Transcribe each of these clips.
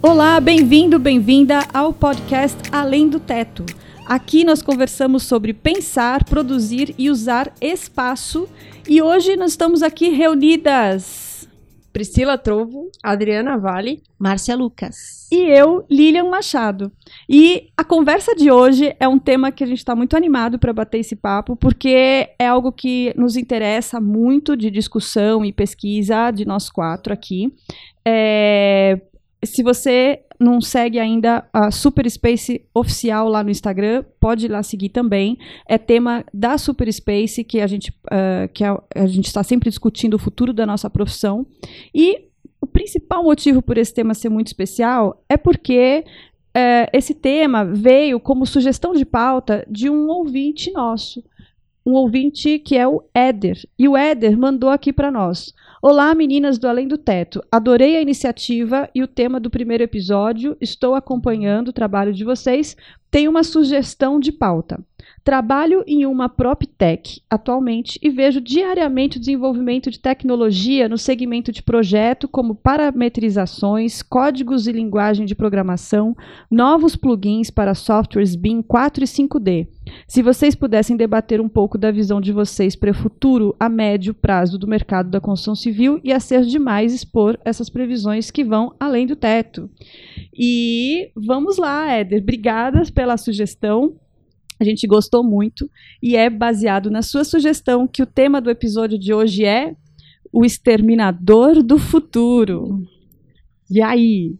Olá, bem-vindo, bem-vinda ao podcast Além do Teto. Aqui nós conversamos sobre pensar, produzir e usar espaço. E hoje nós estamos aqui reunidas. Priscila Trovo, Adriana Vale, Márcia Lucas. E eu, Lilian Machado. E a conversa de hoje é um tema que a gente está muito animado para bater esse papo, porque é algo que nos interessa muito de discussão e pesquisa de nós quatro aqui. É, se você não segue ainda a Super Space oficial lá no Instagram, pode ir lá seguir também. É tema da Super Space que a gente uh, que a, a gente está sempre discutindo o futuro da nossa profissão. E o principal motivo por esse tema ser muito especial é porque uh, esse tema veio como sugestão de pauta de um ouvinte nosso. Um ouvinte que é o Éder. E o Éder mandou aqui para nós. Olá, meninas do Além do Teto. Adorei a iniciativa e o tema do primeiro episódio. Estou acompanhando o trabalho de vocês. Tenho uma sugestão de pauta. Trabalho em uma PropTech atualmente e vejo diariamente o desenvolvimento de tecnologia no segmento de projeto, como parametrizações, códigos e linguagem de programação, novos plugins para softwares BIM 4 e 5D. Se vocês pudessem debater um pouco da visão de vocês para o futuro a médio prazo do mercado da construção civil, ia ser demais expor essas previsões que vão além do teto. E vamos lá, Éder. Obrigadas pela sugestão. A gente gostou muito e é baseado na sua sugestão que o tema do episódio de hoje é o exterminador do futuro. E aí?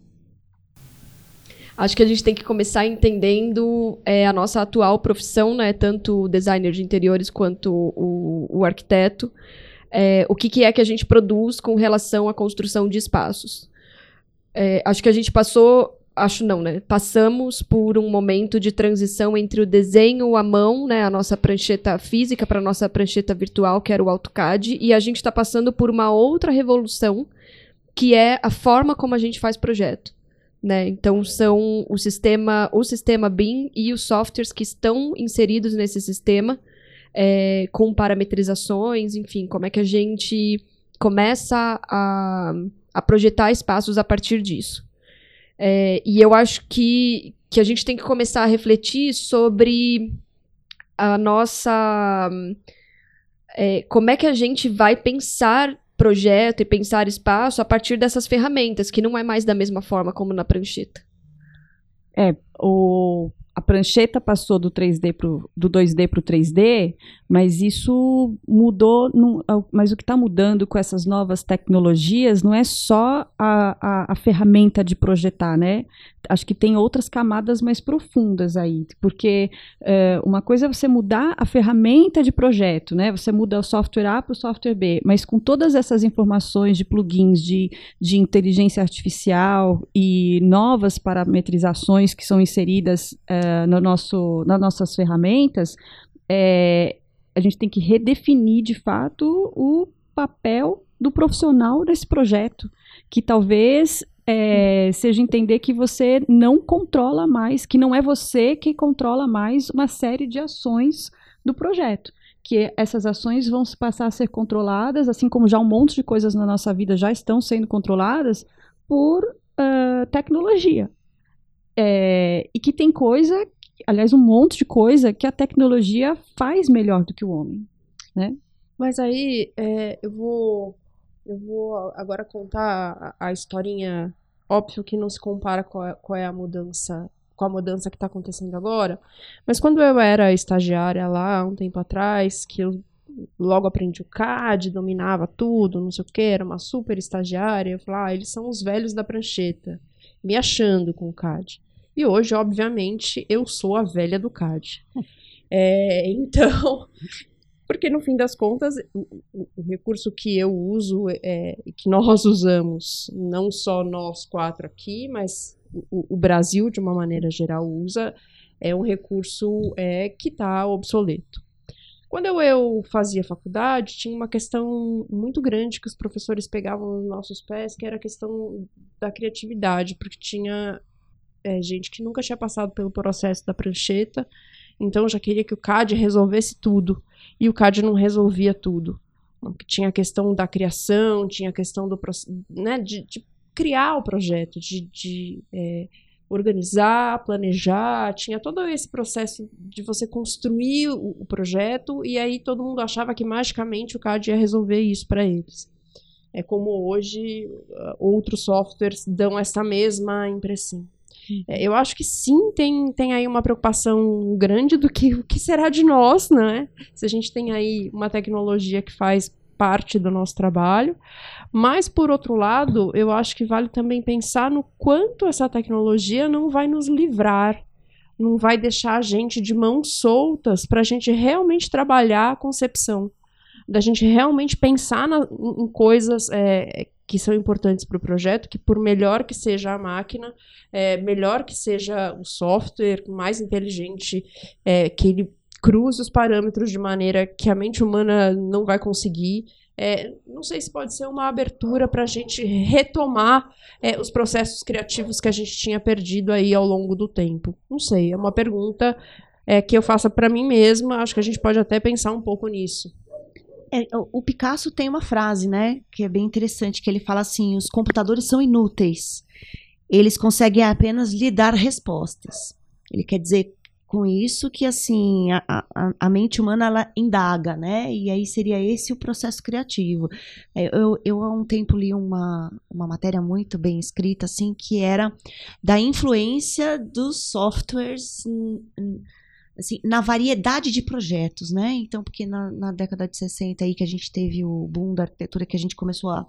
Acho que a gente tem que começar entendendo é, a nossa atual profissão, né? Tanto o designer de interiores quanto o, o arquiteto. É, o que, que, é que a gente produz com relação à construção de espaços. É, acho que a gente passou acho não, né? Passamos por um momento de transição entre o desenho à mão, né, a nossa prancheta física para a nossa prancheta virtual, que era o AutoCAD, e a gente está passando por uma outra revolução, que é a forma como a gente faz projeto. Né? Então são o sistema, o sistema BIM e os softwares que estão inseridos nesse sistema, é, com parametrizações, enfim, como é que a gente começa a, a projetar espaços a partir disso. É, e eu acho que, que a gente tem que começar a refletir sobre a nossa. É, como é que a gente vai pensar projeto e pensar espaço a partir dessas ferramentas, que não é mais da mesma forma como na prancheta. É, o, a prancheta passou do 3D pro, do 2D para o 3D, mas isso mudou. mas o que está mudando com essas novas tecnologias não é só a, a, a, ferramenta de projetar, né? Acho que tem outras camadas mais profundas aí, porque é, uma coisa é você mudar a ferramenta de projeto, né? Você muda o software A para o software B, mas com todas essas informações de plugins de, de inteligência artificial e novas parametrizações que são inseridas é, no nosso, nas nossas ferramentas, é, a gente tem que redefinir de fato o papel do profissional desse projeto, que talvez é, seja entender que você não controla mais, que não é você que controla mais uma série de ações do projeto. Que essas ações vão passar a ser controladas, assim como já um monte de coisas na nossa vida já estão sendo controladas por uh, tecnologia. É, e que tem coisa, aliás, um monte de coisa que a tecnologia faz melhor do que o homem, né? Mas aí é, eu vou eu vou agora contar a, a historinha. Óbvio que não se compara com a, qual é a mudança com a mudança que está acontecendo agora. Mas quando eu era estagiária lá, um tempo atrás, que eu logo aprendi o CAD, dominava tudo, não sei o que, era uma super estagiária, eu falava, ah, eles são os velhos da prancheta, me achando com o CAD. E hoje, obviamente, eu sou a velha do CAD. É, então, porque no fim das contas, o, o recurso que eu uso, é, que nós usamos, não só nós quatro aqui, mas o, o Brasil, de uma maneira geral, usa, é um recurso é, que está obsoleto. Quando eu, eu, fazia faculdade, tinha uma questão muito grande que os professores pegavam nos nossos pés, que era a questão da criatividade, porque tinha é, gente que nunca tinha passado pelo processo da prancheta, então já queria que o CAD resolvesse tudo. E o CAD não resolvia tudo. Tinha a questão da criação, tinha a questão do né, de, de criar o projeto, de, de é, organizar, planejar, tinha todo esse processo de você construir o, o, projeto e aí todo mundo achava que magicamente o CAD ia resolver isso para eles. É como hoje uh, outros softwares dão essa mesma impressão. É, eu acho que sim, tem, tem aí uma preocupação grande do que o que será de nós, né? Se a gente tem aí uma tecnologia que faz parte do nosso trabalho. Mas, por outro lado, eu acho que vale também pensar no quanto essa tecnologia não vai nos livrar, não vai deixar a gente de mãos soltas para a gente realmente trabalhar a concepção, da gente realmente pensar na, em coisas é, que são importantes para o projeto, que por melhor que seja a máquina, é, melhor que seja o software, mais inteligente é, que ele cruze os parâmetros de maneira que a mente humana não vai conseguir. É, não sei se pode ser uma abertura para a gente retomar é, os processos criativos que a gente tinha perdido aí ao longo do tempo. Não sei, é uma pergunta é, que eu faço para mim mesma. Acho que a gente pode até pensar um pouco nisso. É, o Picasso tem uma frase, né, que é bem interessante, que ele fala assim: os computadores são inúteis. Eles conseguem apenas lhe dar respostas. Ele quer dizer com isso que assim a, a, a, mente humana ela indaga, né? E aí seria esse o processo criativo. É, eu, eu há um tempo li uma, uma matéria muito bem escrita assim que era da influência dos softwares assim, na variedade de projetos, né? Então, porque na, na, década de 60 aí que a gente teve o boom da arquitetura, que a gente começou a,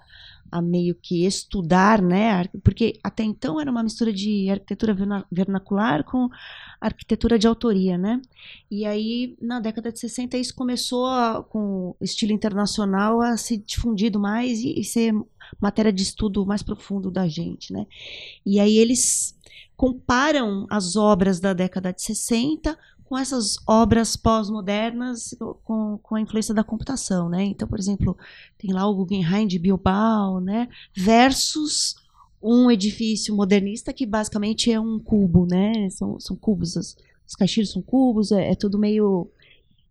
a meio que estudar, né? Porque até então era uma mistura de arquitetura vernacular com arquitetura de autoria, né? E aí, na década de 60, isso começou a, com estilo internacional a se difundido mais e, e ser matéria de estudo mais profundo da gente, né? E aí eles comparam as obras da década de 60 com essas obras pós-modernas com, com a influência da computação, né? Então, por exemplo, tem lá o Guggenheim de Bilbao, né? Versus um edifício modernista que basicamente é um cubo, né? São, são cubos, os, os caixilhos são cubos, é, é tudo meio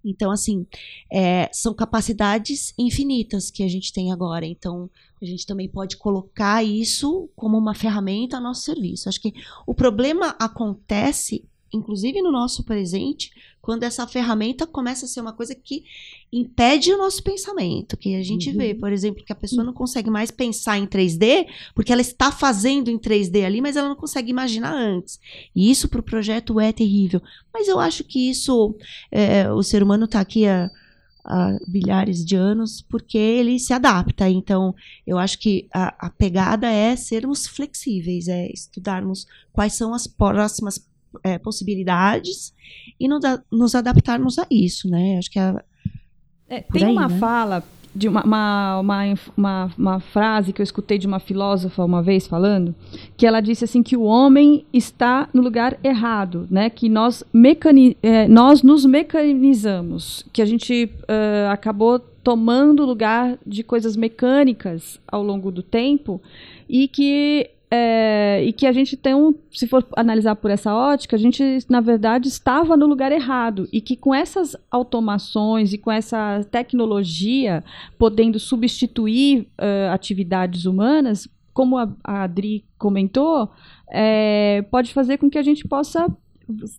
então, assim, é, são capacidades infinitas que a gente tem agora. Então, a gente também pode colocar isso como uma ferramenta a nosso serviço. Acho que o problema acontece inclusive no nosso presente, quando essa ferramenta começa a ser uma coisa que impede o nosso pensamento, que a gente uhum. vê, por exemplo, que a pessoa não consegue mais pensar em 3D, porque ela está fazendo em 3D ali, mas ela não consegue imaginar antes. E isso para o projeto é terrível. Mas eu acho que isso, é, o ser humano está aqui a há bilhares de anos, porque ele se adapta. Então, eu acho que a, a, pegada é sermos flexíveis, é estudarmos quais são as próximas é, possibilidades e nos, nos, adaptarmos a isso, né? Acho que é, é tem aí, uma né? fala de uma, uma, uma, uma, uma frase que eu escutei de uma filósofa uma vez falando, que ela disse assim que o homem está no lugar errado, né? Que nós, mecani é, nós nos mecanizamos, que a gente uh, acabou tomando lugar de coisas mecânicas ao longo do tempo e que é, e que a gente tem um, se for analisar por essa ótica, a gente na verdade estava no lugar errado e que com essas automações e com essa tecnologia podendo substituir uh, atividades humanas, como a, a Adri comentou, é, pode fazer com que a gente possa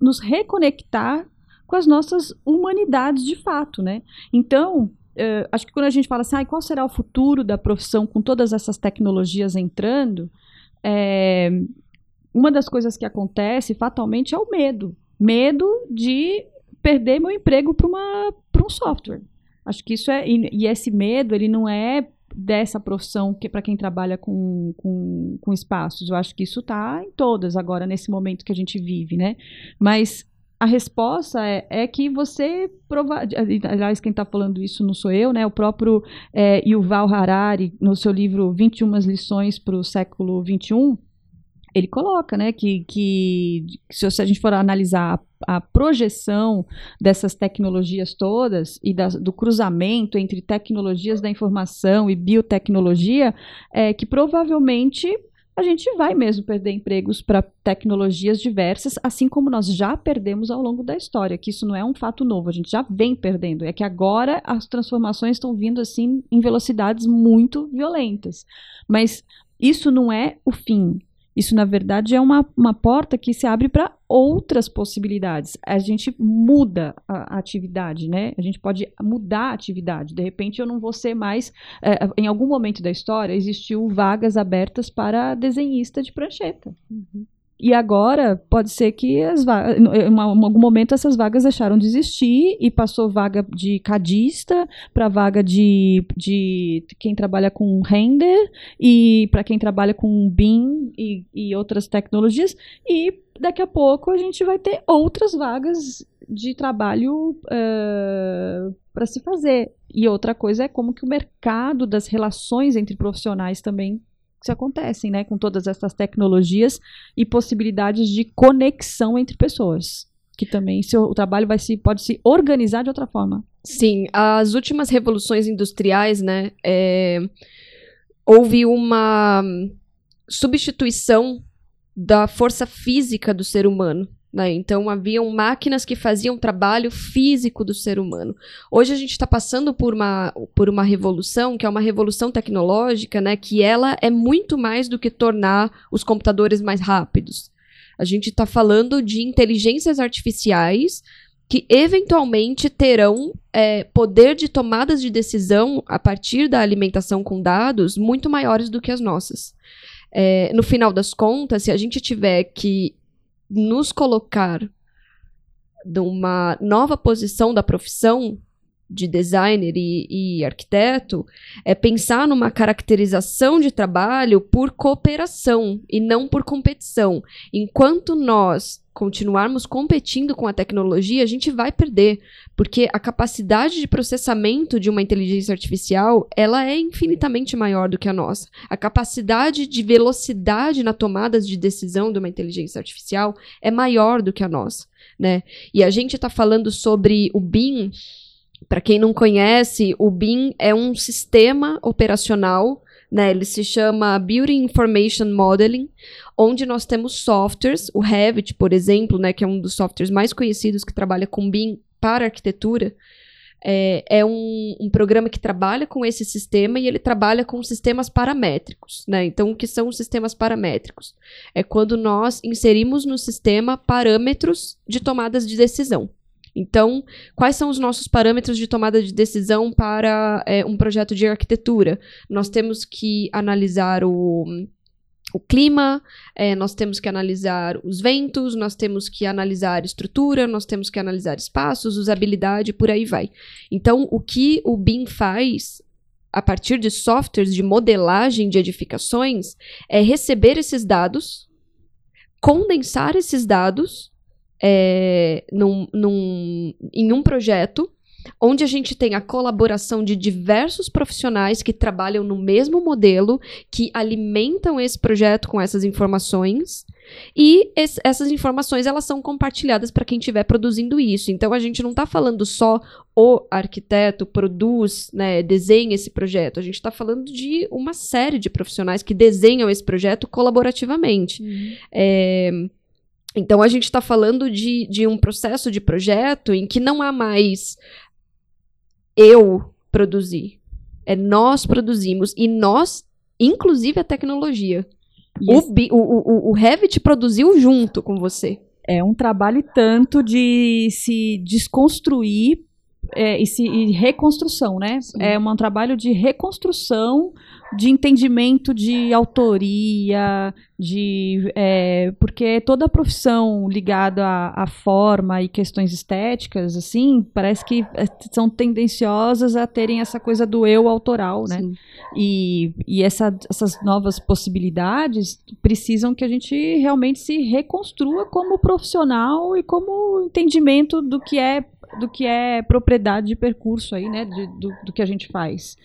nos reconectar com as nossas humanidades de fato, né? Então, uh, acho que quando a gente fala assim, ah, qual será o futuro da profissão com todas essas tecnologias entrando, é, uma das coisas que acontece fatalmente é o medo. Medo de perder meu emprego para um software. Acho que isso é. E, esse medo, ele não é dessa profissão que para quem trabalha com, com, com espaços. Eu acho que isso está em todas agora, nesse momento que a gente vive, né? Mas a resposta é, é que você prova aliás quem está falando isso não sou eu né? O próprio é, Yuval Harari no seu livro 21 lições para o século 21 ele coloca né que, que se a gente for analisar a, a projeção dessas tecnologias todas e das, do cruzamento entre tecnologias da informação e biotecnologia é que provavelmente a gente vai mesmo perder empregos para tecnologias diversas, assim como nós já perdemos ao longo da história, que isso não é um fato novo, a gente já vem perdendo. É que agora as transformações estão vindo assim em velocidades muito violentas. Mas isso não é o fim. Isso, na verdade, é uma, uma porta que se abre para outras possibilidades. A gente muda a, a, atividade, né? A gente pode mudar a atividade. De repente, eu não vou ser mais. É, em algum momento da história, existiu vagas abertas para desenhista de prancheta. Uhum. E agora pode ser que as em algum momento essas vagas deixaram de existir e passou vaga de cadista para vaga de, de quem trabalha com render e para quem trabalha com BIM e, e outras tecnologias. E daqui a pouco a gente vai ter outras vagas de trabalho uh, para se fazer. E outra coisa é como que o mercado das relações entre profissionais também que acontecem, né, com todas essas tecnologias e possibilidades de conexão entre pessoas, que também seu, o trabalho vai se pode se organizar de outra forma. Sim, as últimas revoluções industriais, né, é, houve uma substituição da força física do ser humano. Né? Então, haviam máquinas que faziam trabalho físico do ser humano. Hoje a gente está passando por uma, por uma revolução, que é uma revolução tecnológica, né? que ela é muito mais do que tornar os computadores mais rápidos. A gente está falando de inteligências artificiais que eventualmente terão é, poder de tomadas de decisão a partir da alimentação com dados muito maiores do que as nossas. É, no final das contas, se a gente tiver que nos colocar numa nova posição da profissão de designer e, e, arquiteto é pensar numa caracterização de trabalho por cooperação e não por competição. Enquanto nós continuarmos competindo com a tecnologia, a gente vai perder, porque a capacidade de processamento de uma inteligência artificial, ela é infinitamente maior do que a nossa. A capacidade de velocidade na tomada de decisão de uma inteligência artificial é maior do que a nossa, né? E a gente está falando sobre o BIM, para quem não conhece, o BIM é um sistema operacional né? Ele se chama Building Information Modeling, onde nós temos softwares, o Revit, por exemplo, né, que é um dos softwares mais conhecidos que trabalha com BIM para arquitetura. É, é um, um, programa que trabalha com esse sistema e ele trabalha com sistemas paramétricos. Né? Então, o que são os sistemas paramétricos? É quando nós inserimos no sistema parâmetros de tomadas de decisão. Então, quais são os nossos parâmetros de tomada de decisão para é, um projeto de arquitetura? Nós temos que analisar o, o clima, é, nós temos que analisar os ventos, nós temos que analisar estrutura, nós temos que analisar espaços, usabilidade, por aí vai. Então, o que o BIM faz a partir de softwares de modelagem de edificações é receber esses dados, condensar esses dados é, num, num, em um projeto onde a gente tem a colaboração de diversos profissionais que trabalham no mesmo modelo, que alimentam esse projeto com essas informações. E esse, essas informações elas são compartilhadas para quem estiver produzindo isso. Então a gente não está falando só o arquiteto produz, né, desenha esse projeto. A gente está falando de uma série de profissionais que desenham esse projeto colaborativamente. Uhum. É, então, a gente está falando de, de um processo de projeto em que não há mais eu produzir. É nós produzimos. E nós, inclusive a tecnologia. O, o, o, o Revit produziu junto com você. É um trabalho tanto de se desconstruir é, e, se, e reconstrução, né? Sim. É um trabalho de reconstrução de entendimento de autoria, de é, porque toda a profissão ligada à, à, forma e questões estéticas, assim, parece que é, são tendenciosas a terem essa coisa do eu autoral, né? Sim. E, e essa, essas novas possibilidades precisam que a gente realmente se reconstrua como profissional e como entendimento do que é do que é propriedade de percurso aí, né? De, do, do que a gente faz.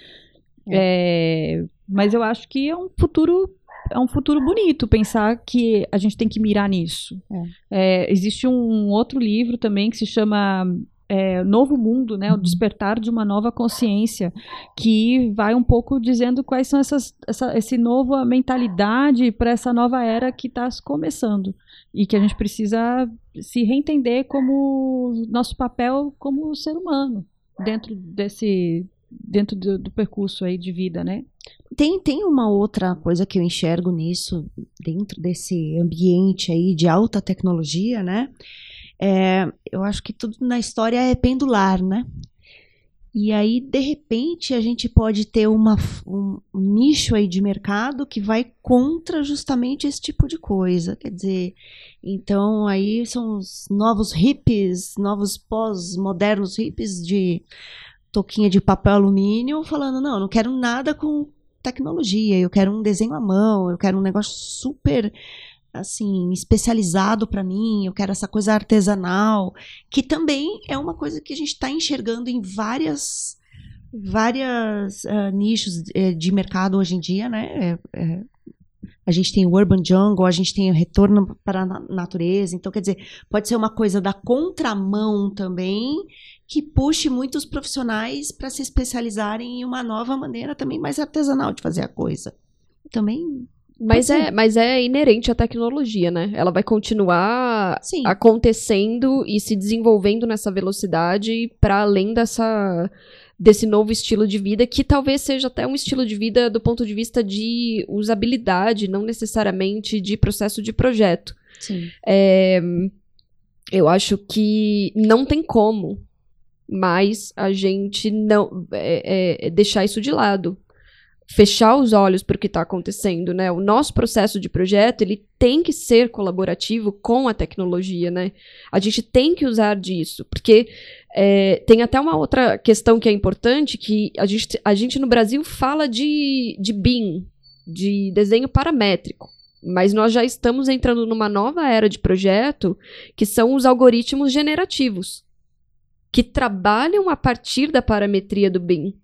É. É, mas eu acho que é um futuro é um futuro bonito pensar que a gente tem que mirar nisso. É. É, existe um outro livro também que se chama é, Novo Mundo, né, o uhum. despertar de uma nova consciência, que vai um pouco dizendo quais são essas, essa esse nova mentalidade para essa nova era que está começando e que a gente precisa se reentender como nosso papel como ser humano dentro desse dentro do, do percurso aí de vida, né? tem, tem uma outra coisa que eu enxergo nisso, dentro desse ambiente aí de alta tecnologia, né? É, eu acho que tudo na história é pendular, né? E aí, de repente, a gente pode ter uma, um, nicho aí de mercado que vai contra justamente esse tipo de coisa. Quer dizer, então aí são os novos hippies, novos pós-modernos hippies de toquinha de papel alumínio, falando, não, não quero nada com tecnologia, eu quero um desenho à mão, eu quero um negócio super assim, especializado para mim, eu quero essa coisa artesanal, que também é uma coisa que a gente está enxergando em várias várias uh, nichos uh, de mercado hoje em dia, né? É, é, a gente tem o urban jungle, a gente tem o retorno para a natureza, então quer dizer, pode ser uma coisa da contramão também que puxe muitos profissionais para se especializarem em uma nova maneira também mais artesanal de fazer a coisa. Também mas é, mas é inerente à tecnologia, né? Ela vai continuar Sim. acontecendo e se desenvolvendo nessa velocidade para além dessa desse novo estilo de vida, que talvez seja até um estilo de vida do ponto de vista de usabilidade, não necessariamente de processo de projeto. Sim. É, eu acho que não tem como mais a gente não é, é, deixar isso de lado fechar os olhos para o que está acontecendo, né? O nosso processo de projeto ele tem que ser colaborativo com a tecnologia, né? A gente tem que usar disso, porque é, tem até uma outra questão que é importante, que a gente, a gente no Brasil fala de, de BIM, de desenho paramétrico. Mas nós já estamos entrando numa nova era de projeto, que são os algoritmos generativos, que trabalham a partir da parametria do BIM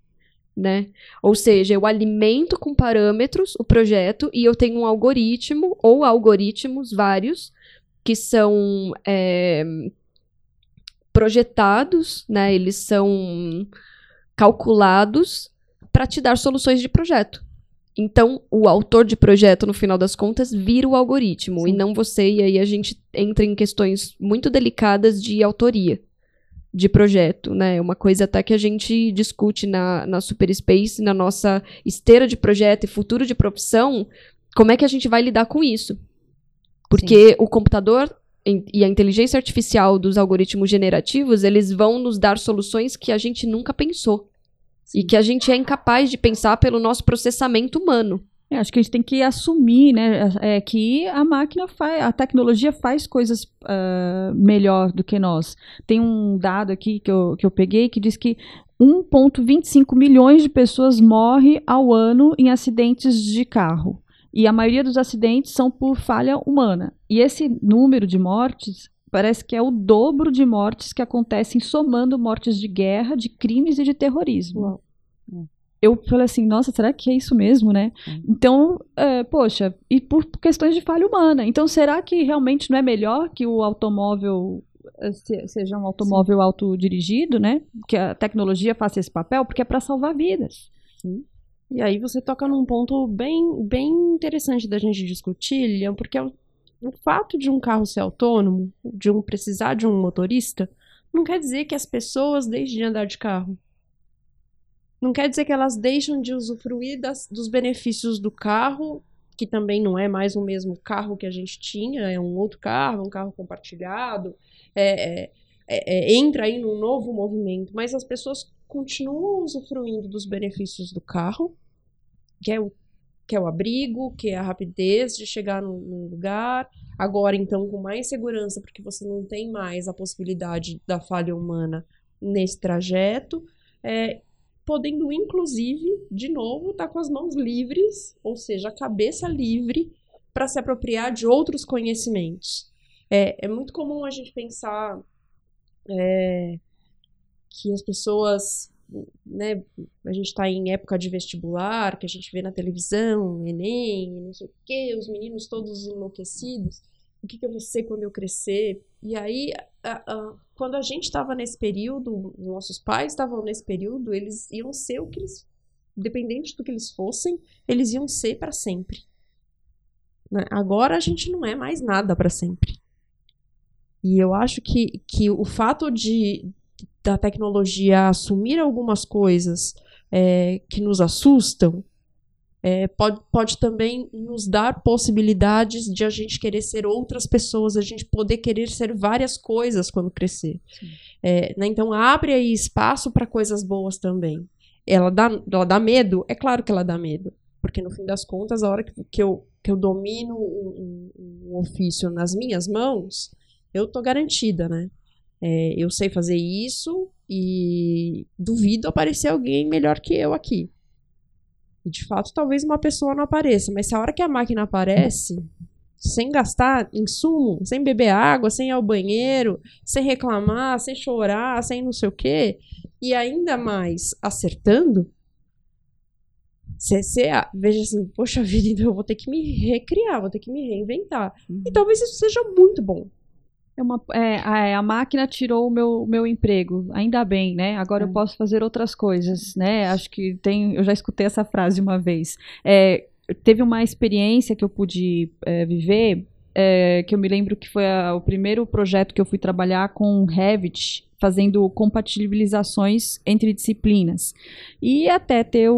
né? Ou seja, eu alimento com parâmetros o projeto e eu tenho um algoritmo ou algoritmos vários que são é, projetados, né? Eles são calculados para te dar soluções de projeto. Então, o autor de projeto, no final das contas, vira o algoritmo Sim. e não você. E aí a gente entra em questões muito delicadas de autoria de projeto, né? Uma coisa até que a gente discute na, na Super Space, na nossa esteira de projeto e futuro de profissão, como é que a gente vai lidar com isso? Porque Sim. o computador e a inteligência artificial dos algoritmos generativos, eles vão nos dar soluções que a gente nunca pensou. Sim. E que a gente é incapaz de pensar pelo nosso processamento humano. É, acho que a gente tem que assumir, né, é, que a máquina faz, a tecnologia faz coisas uh, melhor do que nós. Tem um dado aqui que eu, que eu peguei que diz que 1,25 milhões de pessoas morrem ao ano em acidentes de carro. E a maioria dos acidentes são por falha humana. E esse número de mortes parece que é o dobro de mortes que acontecem somando mortes de guerra, de crimes e de terrorismo. Uau eu falei assim, nossa, será que é isso mesmo, né? Uhum. Então, é, poxa, e por questões de falha humana. Então, será que realmente não é melhor que o automóvel é, seja um automóvel Sim. autodirigido, né? Que a tecnologia faça esse papel, porque é para salvar vidas. Sim. E aí você toca num ponto bem, bem interessante da gente discutir, Lilian, porque o, o fato de um carro ser autônomo, de um precisar de um motorista, não quer dizer que as pessoas deixem de andar de carro não quer dizer que elas deixam de usufruir das, dos benefícios do carro, que também não é mais o mesmo carro que a gente tinha, é um outro carro, um carro compartilhado, é, é, é, é entra aí num novo movimento, mas as pessoas continuam usufruindo dos benefícios do carro, que é o, que é o abrigo, que é a rapidez de chegar num, num lugar, agora então com mais segurança, porque você não tem mais a possibilidade da falha humana nesse trajeto, é, podendo inclusive, de novo, estar tá com as mãos livres, ou seja, a cabeça livre para se apropriar de outros conhecimentos. É, é muito comum a gente pensar é, que as pessoas, né, a gente está em época de vestibular, que a gente vê na televisão, Enem, não sei o quê, os meninos todos enlouquecidos o que, que eu vou ser quando eu crescer. E aí, a, a, quando a gente estava nesse período, nossos pais estavam nesse período, eles iam ser o que eles, independente do que eles fossem, eles iam ser para sempre. Né? Agora a gente não é mais nada para sempre. E eu acho que, que o fato de da tecnologia assumir algumas coisas é, que nos assustam é, pode, pode também nos dar possibilidades de a gente querer ser outras pessoas, a gente poder querer ser várias coisas quando crescer. É, né, então abre aí espaço para coisas boas também. Ela dá, ela dá medo? É claro que ela dá medo. Porque no fim das contas, a hora que, que, eu, que eu domino um, um, um ofício nas minhas mãos, eu tô garantida, né? É, eu sei fazer isso e duvido aparecer alguém melhor que eu aqui. E de fato, talvez uma pessoa não apareça, mas se a hora que a máquina aparece, sem gastar insumo, sem beber água, sem ir ao banheiro, sem reclamar, sem chorar, sem não sei o quê, e ainda mais acertando, você, veja assim, poxa vida, então eu vou ter que me recriar, vou ter que me reinventar. Uhum. E talvez isso seja muito bom. É uma, é, a, é, a, máquina tirou o meu, meu emprego, ainda bem, né? Agora é. eu posso fazer outras coisas, né? Acho que tem, eu já escutei essa frase uma vez. É, teve uma experiência que eu pude é, viver, é, que eu me lembro que foi a, o primeiro projeto que eu fui trabalhar com Revit, fazendo compatibilizações entre disciplinas. E até ter o,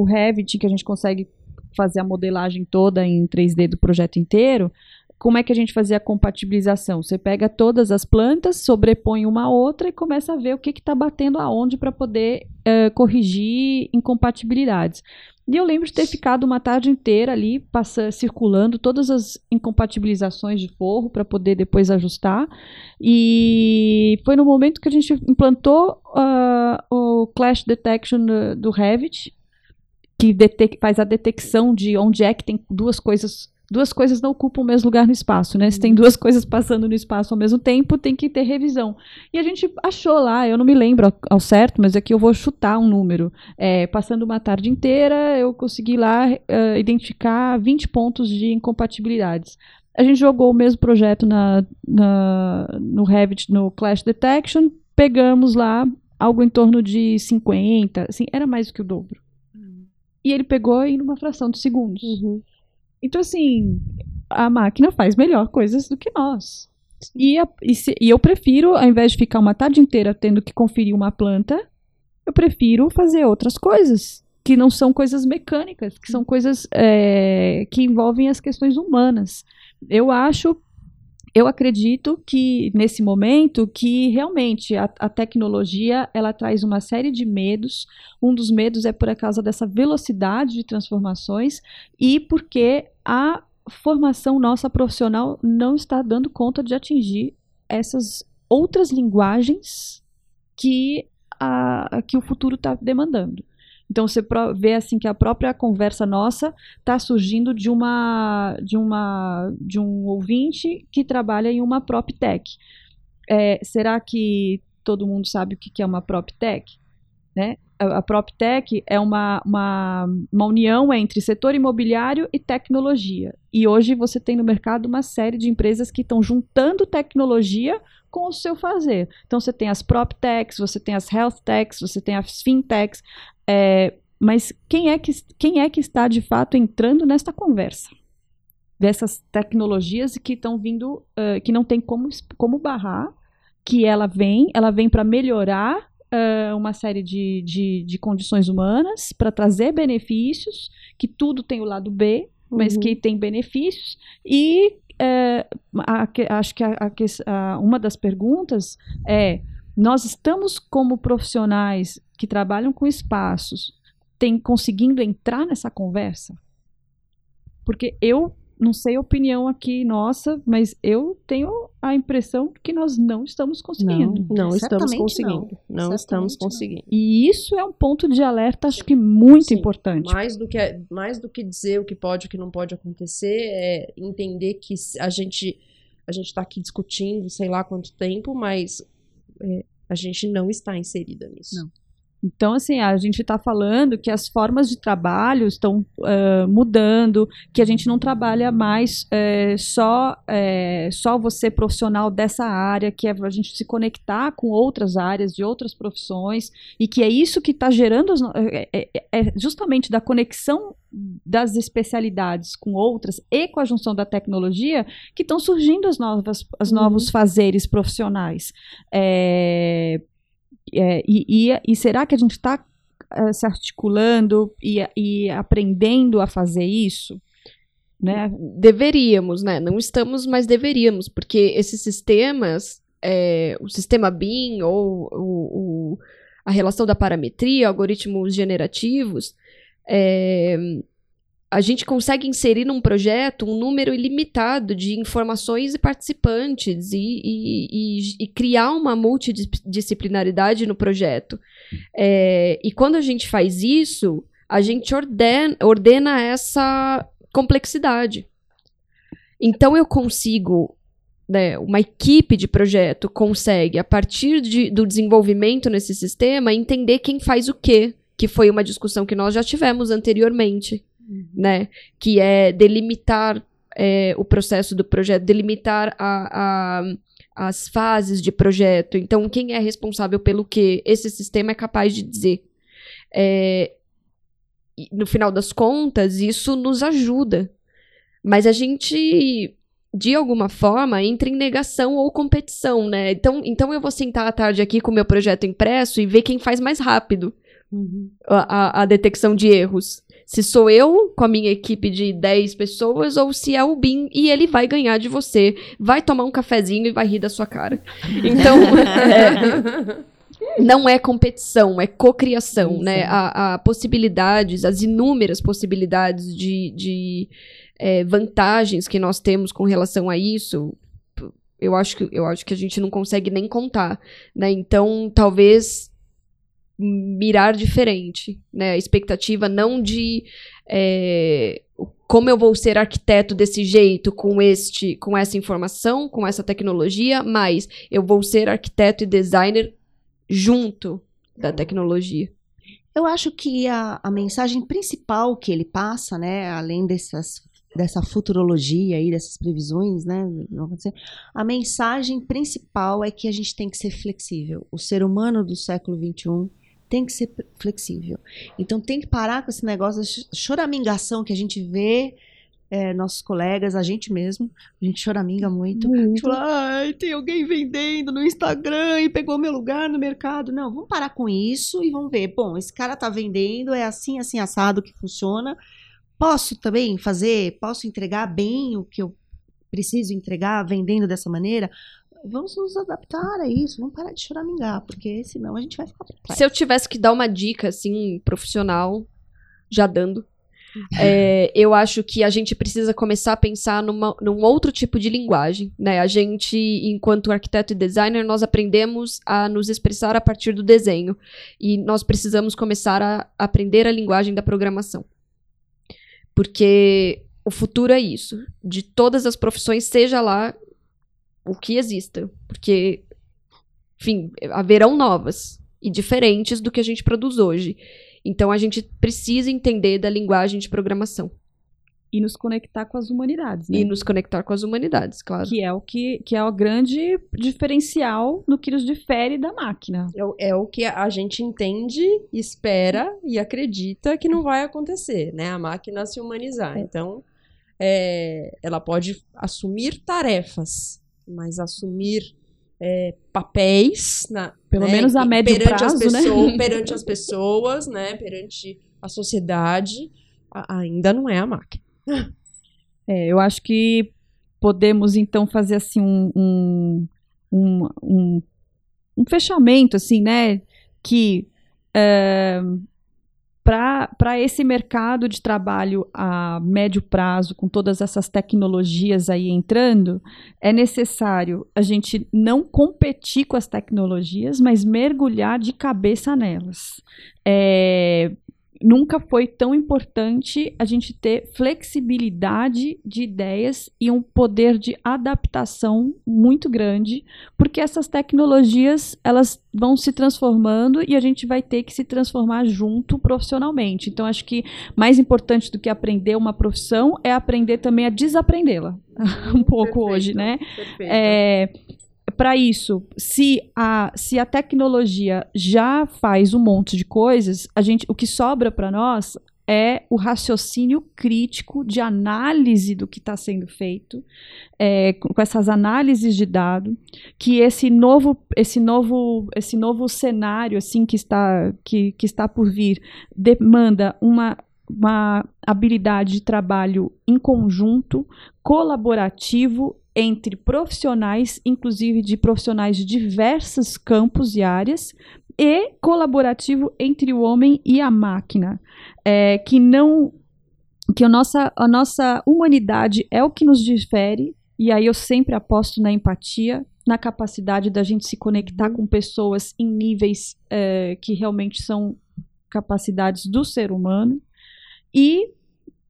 o Revit, que a gente consegue fazer a modelagem toda em 3D do projeto inteiro, como é que a gente fazia a compatibilização? Você pega todas as plantas, sobrepõe uma a outra e começa a ver o que está batendo aonde para poder uh, corrigir incompatibilidades. E eu lembro de ter ficado uma tarde inteira ali, passa, circulando todas as incompatibilizações de forro para poder depois ajustar. E foi no momento que a gente implantou uh, o Clash Detection do, do Revit, que faz a detecção de onde é que tem duas coisas duas coisas não ocupam o mesmo lugar no espaço, né? Se tem duas coisas passando no espaço ao mesmo tempo, tem que ter revisão. E a gente achou lá, eu não me lembro ao certo, mas aqui eu vou chutar um número. É, passando uma tarde inteira, eu consegui lá uh, identificar 20 pontos de incompatibilidades. A gente jogou o mesmo projeto na, na, no Revit, no Clash Detection, pegamos lá algo em torno de 50, assim, era mais do que o dobro. Uhum. E ele pegou em uma fração de segundos. Uhum. Então, assim, a máquina faz melhor coisas do que nós. E, a, e, se, e, eu prefiro, ao invés de ficar uma tarde inteira tendo que conferir uma planta, eu prefiro fazer outras coisas, que não são coisas mecânicas, que são coisas é, que envolvem as questões humanas. Eu acho eu acredito que nesse momento que realmente a, a, tecnologia ela traz uma série de medos. Um dos medos é por causa dessa velocidade de transformações e porque a formação nossa profissional não está dando conta de atingir essas outras linguagens que, a, que o futuro está demandando. Então você vê assim que a própria conversa nossa está surgindo de uma de uma de um ouvinte que trabalha em uma prop tech. É, será que todo mundo sabe o que é uma prop tech? Né? A, a prop tech é uma, uma, uma união entre setor imobiliário e tecnologia. E hoje você tem no mercado uma série de empresas que estão juntando tecnologia com o seu fazer. Então você tem as prop techs, você tem as health techs, você tem as fintechs, é, mas quem é, que, quem é que está de fato entrando nesta conversa? Dessas tecnologias que estão vindo, uh, que não tem como, como barrar, que ela vem, ela vem para melhorar uh, uma série de, de, de condições humanas, para trazer benefícios, que tudo tem o lado B, mas uhum. que tem benefícios, e é, a, acho que a, a, uma das perguntas é: nós estamos como profissionais que trabalham com espaços, tem conseguindo entrar nessa conversa? Porque eu não sei a opinião aqui nossa, mas eu tenho a impressão que nós não estamos conseguindo. Não, não estamos conseguindo. Não, não estamos conseguindo. Não. E isso é um ponto de alerta, acho que muito Sim, importante. Mais do, que, mais do que dizer o que pode e o que não pode acontecer, é entender que a gente a gente está aqui discutindo, sei lá quanto tempo, mas é, a gente não está inserida nisso. Não. Então, assim, a gente está falando que as formas de trabalho estão uh, mudando, que a gente não trabalha mais só, só você profissional dessa área, que é a gente se conectar com outras áreas, de outras profissões, e que é isso que está gerando, as, é, é, é justamente da conexão das especialidades com outras e com a junção da tecnologia que estão surgindo as novas, as uhum. novos fazeres profissionais. É, é, e, e, e, será que a gente está eh, se articulando e, e aprendendo a fazer isso? Né? Deveríamos, né? Não estamos, mas deveríamos, porque esses sistemas, é, o sistema BIM ou o, o, a relação da parametria, algoritmos generativos, é, a gente consegue inserir num projeto um número ilimitado de informações e participantes e, e, e, e criar uma multidisciplinaridade no projeto. É, e quando a gente faz isso, a gente ordena, ordena essa complexidade. Então eu consigo, né, uma equipe de projeto consegue, a partir de, do desenvolvimento nesse sistema, entender quem faz o quê, que foi uma discussão que nós já tivemos anteriormente, uhum. né? Que é delimitar é, o processo do projeto, delimitar a, a as fases de projeto. Então, quem é responsável pelo que esse sistema é capaz de dizer. É, no final das contas, isso nos ajuda. Mas a gente, de alguma forma, entra em negação ou competição, né? Então, então eu vou sentar à tarde aqui com o meu projeto impresso e ver quem faz mais rápido uhum. a, a, a detecção de erros se sou eu com a minha equipe de 10 pessoas ou se é o BIM e ele vai ganhar de você, vai tomar um cafezinho e vai rir da sua cara. Então, é, não é competição, é cocriação, né? Há, há, possibilidades, as inúmeras possibilidades de, de é, vantagens que nós temos com relação a isso. Eu acho, que, eu acho que a gente não consegue nem contar, né? Então, talvez mirar diferente, né? A expectativa não de é, como eu vou ser arquiteto desse jeito, com este, com essa informação, com essa tecnologia, mas eu vou ser arquiteto e designer junto da tecnologia. Eu acho que a, a mensagem principal que ele passa, né, além dessas dessa futurologia aí, dessas previsões, né? A mensagem principal é que a gente tem que ser flexível. O ser humano do século XXI tem que ser flexível. Então tem que parar com esse negócio de choramingação que a gente vê é, nossos colegas, a gente mesmo, a gente choraminga muito. muito. A gente fala, ai, tem alguém vendendo no Instagram e pegou meu lugar no mercado. Não, vamos parar com isso e vamos ver. Bom, esse cara tá vendendo, é assim, assim, assado que funciona. Posso também fazer, posso entregar bem o que eu preciso entregar vendendo dessa maneira? Vamos nos adaptar a isso, vamos parar de choramingar, porque senão a gente vai ficar trás. Se eu tivesse que dar uma dica, assim, profissional, já dando, é, eu acho que a gente precisa começar a pensar numa, num outro tipo de linguagem, né? A gente, enquanto arquiteto e designer, nós aprendemos a nos expressar a partir do desenho. E nós precisamos começar a aprender a linguagem da programação. Porque o futuro é isso. De todas as profissões, seja lá o que exista. Porque, enfim, haverão novas e diferentes do que a gente produz hoje. Então a gente precisa entender da linguagem de programação. E nos conectar com as humanidades, né? E nos conectar com as humanidades, claro. Que é o que, que é o grande diferencial no que nos difere da máquina. É, é o que a gente entende, espera e acredita que não vai acontecer, né? A máquina se humanizar. É. Então, é, ela pode assumir tarefas, mas assumir é, papéis, na, pelo né, menos a médio perante prazo, as pessoas, né? perante as pessoas, né, perante a sociedade, a, ainda não é a máquina. É, eu acho que podemos então fazer assim um, um, um, um, um fechamento, assim, né, que é, para esse mercado de trabalho a médio prazo, com todas essas tecnologias aí entrando, é necessário a gente não competir com as tecnologias, mas mergulhar de cabeça nelas. É, nunca foi tão importante a gente ter flexibilidade de ideias e um poder de adaptação muito grande, porque essas tecnologias elas vão se transformando e a gente vai ter que se transformar junto profissionalmente. Então acho que mais importante do que aprender uma profissão é aprender também a desaprendê-la um pouco Perfeito. hoje, né? É, para isso, se a, se a tecnologia já faz um monte de coisas, a gente, o que sobra para nós é o raciocínio crítico de análise do que está sendo feito, é, com essas análises de dado, que esse novo, esse novo, esse novo cenário assim que está, que, que está por vir demanda uma uma habilidade de trabalho em conjunto, colaborativo entre profissionais, inclusive de profissionais de diversos campos e áreas, e colaborativo entre o homem e a máquina, é, que não que a nossa, a nossa humanidade é o que nos difere, e aí eu sempre aposto na empatia, na capacidade da gente se conectar com pessoas em níveis é, que realmente são capacidades do ser humano, e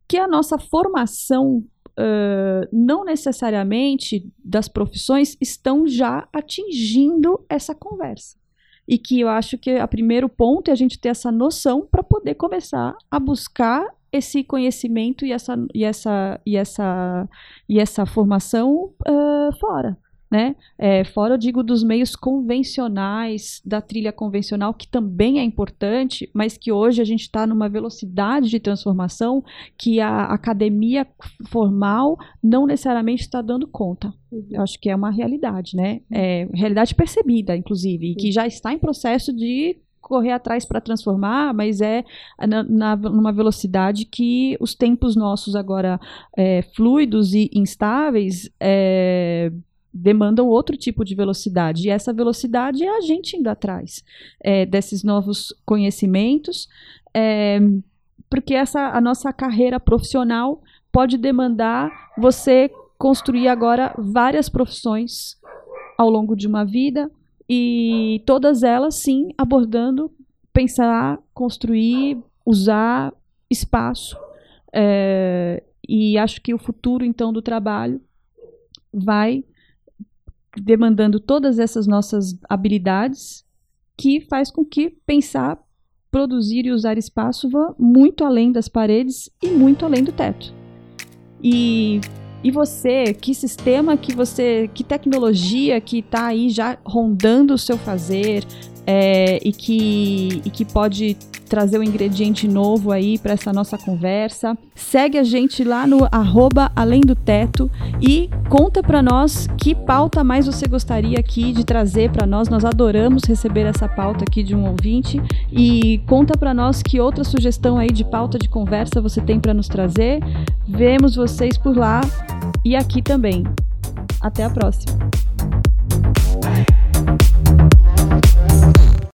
que a nossa formação uh, não necessariamente das profissões estão já atingindo essa conversa. E que eu acho que o primeiro ponto é a gente ter essa noção para poder começar a buscar esse conhecimento e essa, e essa, e essa, e essa formação uh, fora né? É, fora, eu digo, dos meios convencionais, da trilha convencional, que também é importante, mas que hoje a gente está numa velocidade de transformação que a academia formal não necessariamente está dando conta. Eu acho que é uma realidade, né? É, realidade percebida, inclusive, e que já está em processo de correr atrás para transformar, mas é na, na, numa velocidade que os tempos nossos agora é, fluidos e instáveis é, demandam outro tipo de velocidade. E essa velocidade é a gente indo atrás é, desses novos conhecimentos, é, porque essa a nossa carreira profissional pode demandar você construir agora várias profissões ao longo de uma vida e todas elas sim abordando pensar, construir, usar espaço. É, e acho que o futuro então do trabalho vai demandando todas essas nossas habilidades, que faz com que pensar, produzir e usar espaço vá muito além das paredes e muito além do teto. E, e você, que sistema que você, que tecnologia que está aí já rondando o seu fazer é, e, que, e que pode trazer um ingrediente novo aí para essa nossa conversa. Segue a gente lá no arroba Além do Teto e conta para nós que pauta mais você gostaria aqui de trazer para nós. Nós adoramos receber essa pauta aqui de um ouvinte e conta para nós que outra sugestão aí de pauta de conversa você tem para nos trazer. Vemos vocês por lá e aqui também. Até a próxima.